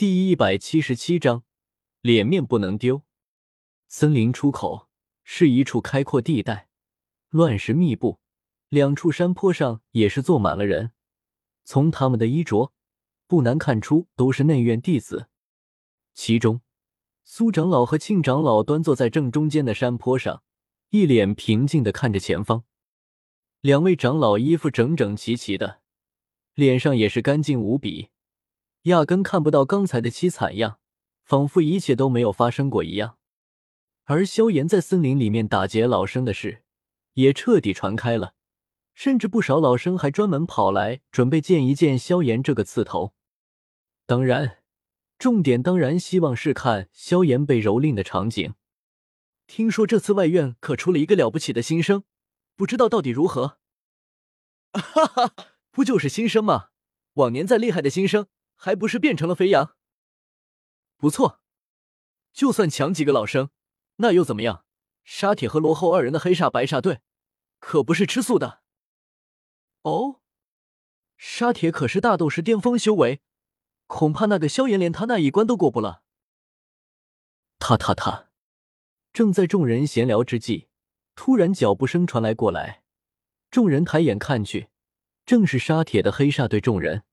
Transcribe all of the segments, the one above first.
第一百七十七章，脸面不能丢。森林出口是一处开阔地带，乱石密布，两处山坡上也是坐满了人。从他们的衣着，不难看出都是内院弟子。其中，苏长老和庆长老端坐在正中间的山坡上，一脸平静的看着前方。两位长老衣服整整齐齐的，脸上也是干净无比，压根看不到刚才的凄惨样，仿佛一切都没有发生过一样。而萧炎在森林里面打劫老生的事，也彻底传开了，甚至不少老生还专门跑来准备见一见萧炎这个刺头。当然，重点当然希望是看萧炎被蹂躏的场景。听说这次外院可出了一个了不起的新生。不知道到底如何？哈哈，不就是新生吗？往年再厉害的新生，还不是变成了肥羊？不错，就算强几个老生，那又怎么样？沙铁和罗后二人的黑煞白煞队，可不是吃素的。哦，沙铁可是大斗师巅峰修为，恐怕那个萧炎连他那一关都过不了。他他他，正在众人闲聊之际。突然，脚步声传来过来，众人抬眼看去，正是沙铁的黑煞队众人。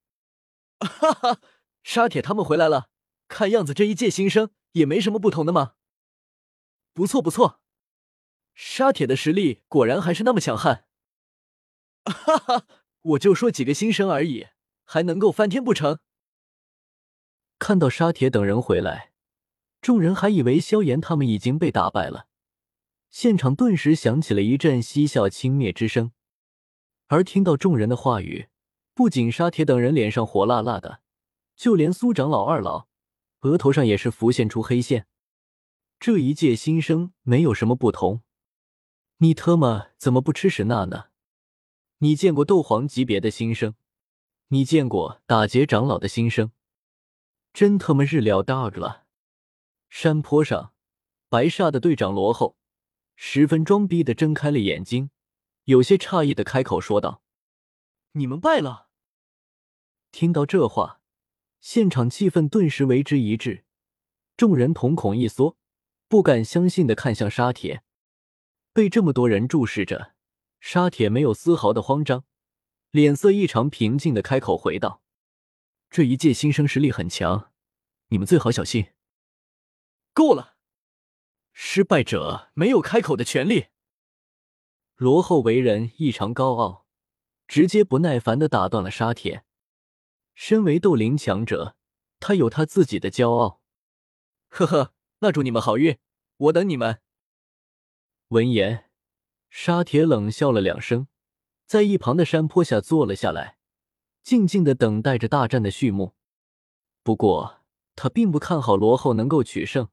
哈哈，沙铁他们回来了，看样子这一届新生也没什么不同的嘛。不错不错，沙铁的实力果然还是那么强悍。哈哈，我就说几个新生而已，还能够翻天不成？看到沙铁等人回来，众人还以为萧炎他们已经被打败了。现场顿时响起了一阵嬉笑轻蔑之声，而听到众人的话语，不仅沙铁等人脸上火辣辣的，就连苏长老、二老额头上也是浮现出黑线。这一届新生没有什么不同，你特么怎么不吃屎那呢？你见过斗皇级别的新生？你见过打劫长老的新生？真他妈日料大了！山坡上，白煞的队长罗后。十分装逼的睁开了眼睛，有些诧异的开口说道：“你们败了。”听到这话，现场气氛顿时为之一滞，众人瞳孔一缩，不敢相信的看向沙铁。被这么多人注视着，沙铁没有丝毫的慌张，脸色异常平静的开口回道：“这一届新生实力很强，你们最好小心。”够了。失败者没有开口的权利。罗后为人异常高傲，直接不耐烦的打断了沙铁。身为斗灵强者，他有他自己的骄傲。呵呵，那祝你们好运，我等你们。闻言，沙铁冷笑了两声，在一旁的山坡下坐了下来，静静的等待着大战的序幕。不过，他并不看好罗后能够取胜。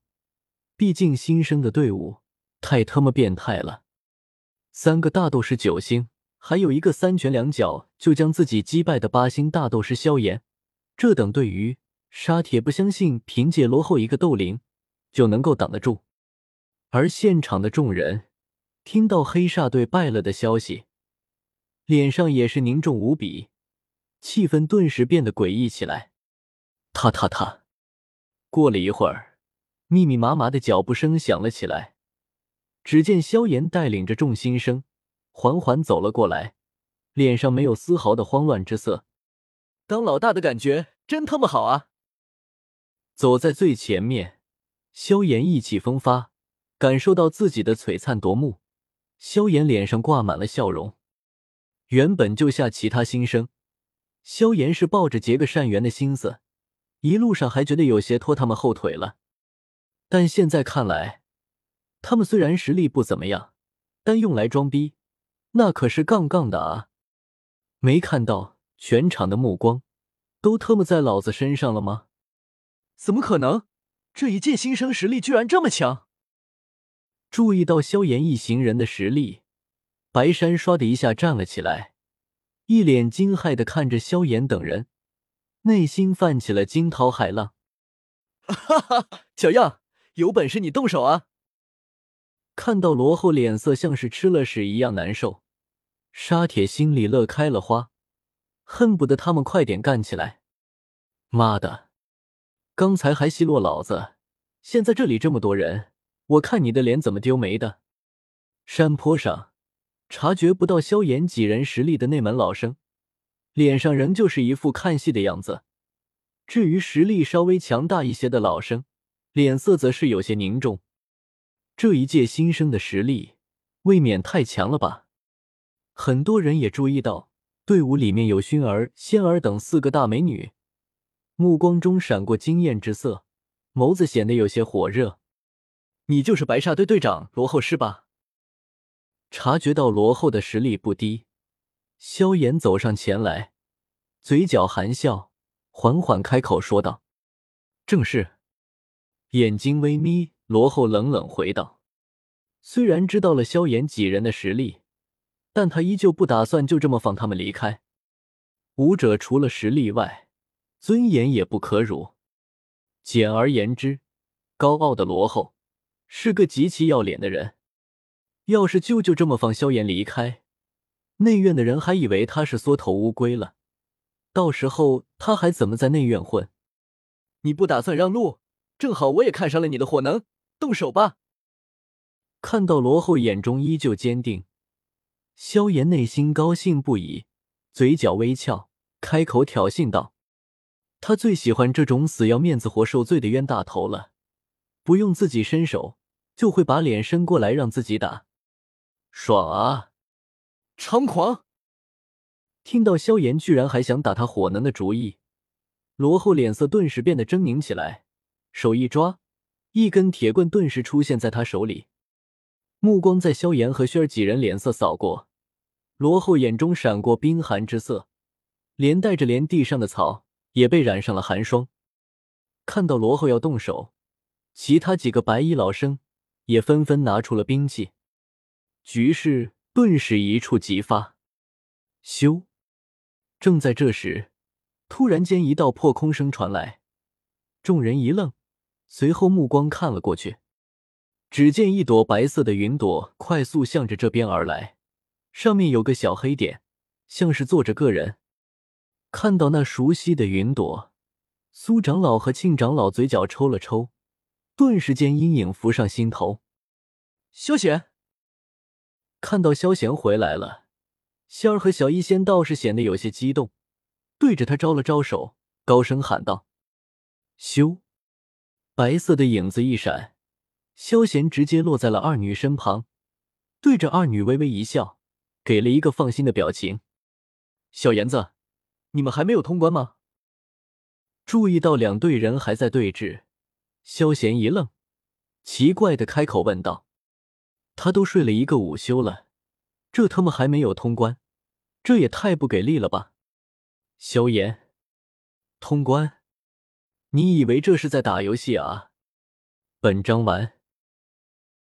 毕竟新生的队伍太他妈变态了，三个大斗士九星，还有一个三拳两脚就将自己击败的八星大斗师萧炎，这等对于沙铁不相信凭借罗后一个斗灵就能够挡得住。而现场的众人听到黑煞队败了的消息，脸上也是凝重无比，气氛顿时变得诡异起来。他他他，过了一会儿。密密麻麻的脚步声响了起来，只见萧炎带领着众新生缓缓走了过来，脸上没有丝毫的慌乱之色。当老大的感觉真他妈好啊！走在最前面，萧炎意气风发，感受到自己的璀璨夺目，萧炎脸上挂满了笑容。原本就下其他新生，萧炎是抱着结个善缘的心思，一路上还觉得有些拖他们后腿了。但现在看来，他们虽然实力不怎么样，但用来装逼，那可是杠杠的啊！没看到全场的目光都特么在老子身上了吗？怎么可能？这一届新生实力居然这么强！注意到萧炎一行人的实力，白山唰的一下站了起来，一脸惊骇的看着萧炎等人，内心泛起了惊涛骇浪。哈哈，小样！有本事你动手啊！看到罗后脸色像是吃了屎一样难受，沙铁心里乐开了花，恨不得他们快点干起来。妈的，刚才还奚落老子，现在这里这么多人，我看你的脸怎么丢没的。山坡上，察觉不到萧炎几人实力的那门老生，脸上仍旧是一副看戏的样子。至于实力稍微强大一些的老生，脸色则是有些凝重。这一届新生的实力，未免太强了吧？很多人也注意到，队伍里面有薰儿、仙儿等四个大美女，目光中闪过惊艳之色，眸子显得有些火热。你就是白煞队队长罗后是吧？察觉到罗后的实力不低，萧炎走上前来，嘴角含笑。缓缓开口说道：“正是。”眼睛微眯，罗后冷冷回道：“虽然知道了萧炎几人的实力，但他依旧不打算就这么放他们离开。武者除了实力外，尊严也不可辱。简而言之，高傲的罗后是个极其要脸的人。要是就就这么放萧炎离开，内院的人还以为他是缩头乌龟了。”到时候他还怎么在内院混？你不打算让路？正好我也看上了你的火能，动手吧！看到罗后眼中依旧坚定，萧炎内心高兴不已，嘴角微翘，开口挑衅道：“他最喜欢这种死要面子活受罪的冤大头了，不用自己伸手，就会把脸伸过来让自己打，爽啊！猖狂！”听到萧炎居然还想打他火能的主意，罗后脸色顿时变得狰狞起来，手一抓，一根铁棍顿时出现在他手里。目光在萧炎和轩儿几人脸色扫过，罗后眼中闪过冰寒之色，连带着连地上的草也被染上了寒霜。看到罗后要动手，其他几个白衣老生也纷纷拿出了兵器，局势顿时一触即发。咻！正在这时，突然间一道破空声传来，众人一愣，随后目光看了过去，只见一朵白色的云朵快速向着这边而来，上面有个小黑点，像是坐着个人。看到那熟悉的云朵，苏长老和庆长老嘴角抽了抽，顿时间阴影浮上心头。萧贤看到萧贤回来了。仙儿和小医仙倒是显得有些激动，对着他招了招手，高声喊道：“修！”白色的影子一闪，萧贤直接落在了二女身旁，对着二女微微一笑，给了一个放心的表情。小妍子，你们还没有通关吗？注意到两队人还在对峙，萧贤一愣，奇怪的开口问道：“他都睡了一个午休了，这他妈还没有通关？”这也太不给力了吧！萧炎，通关？你以为这是在打游戏啊？本章完。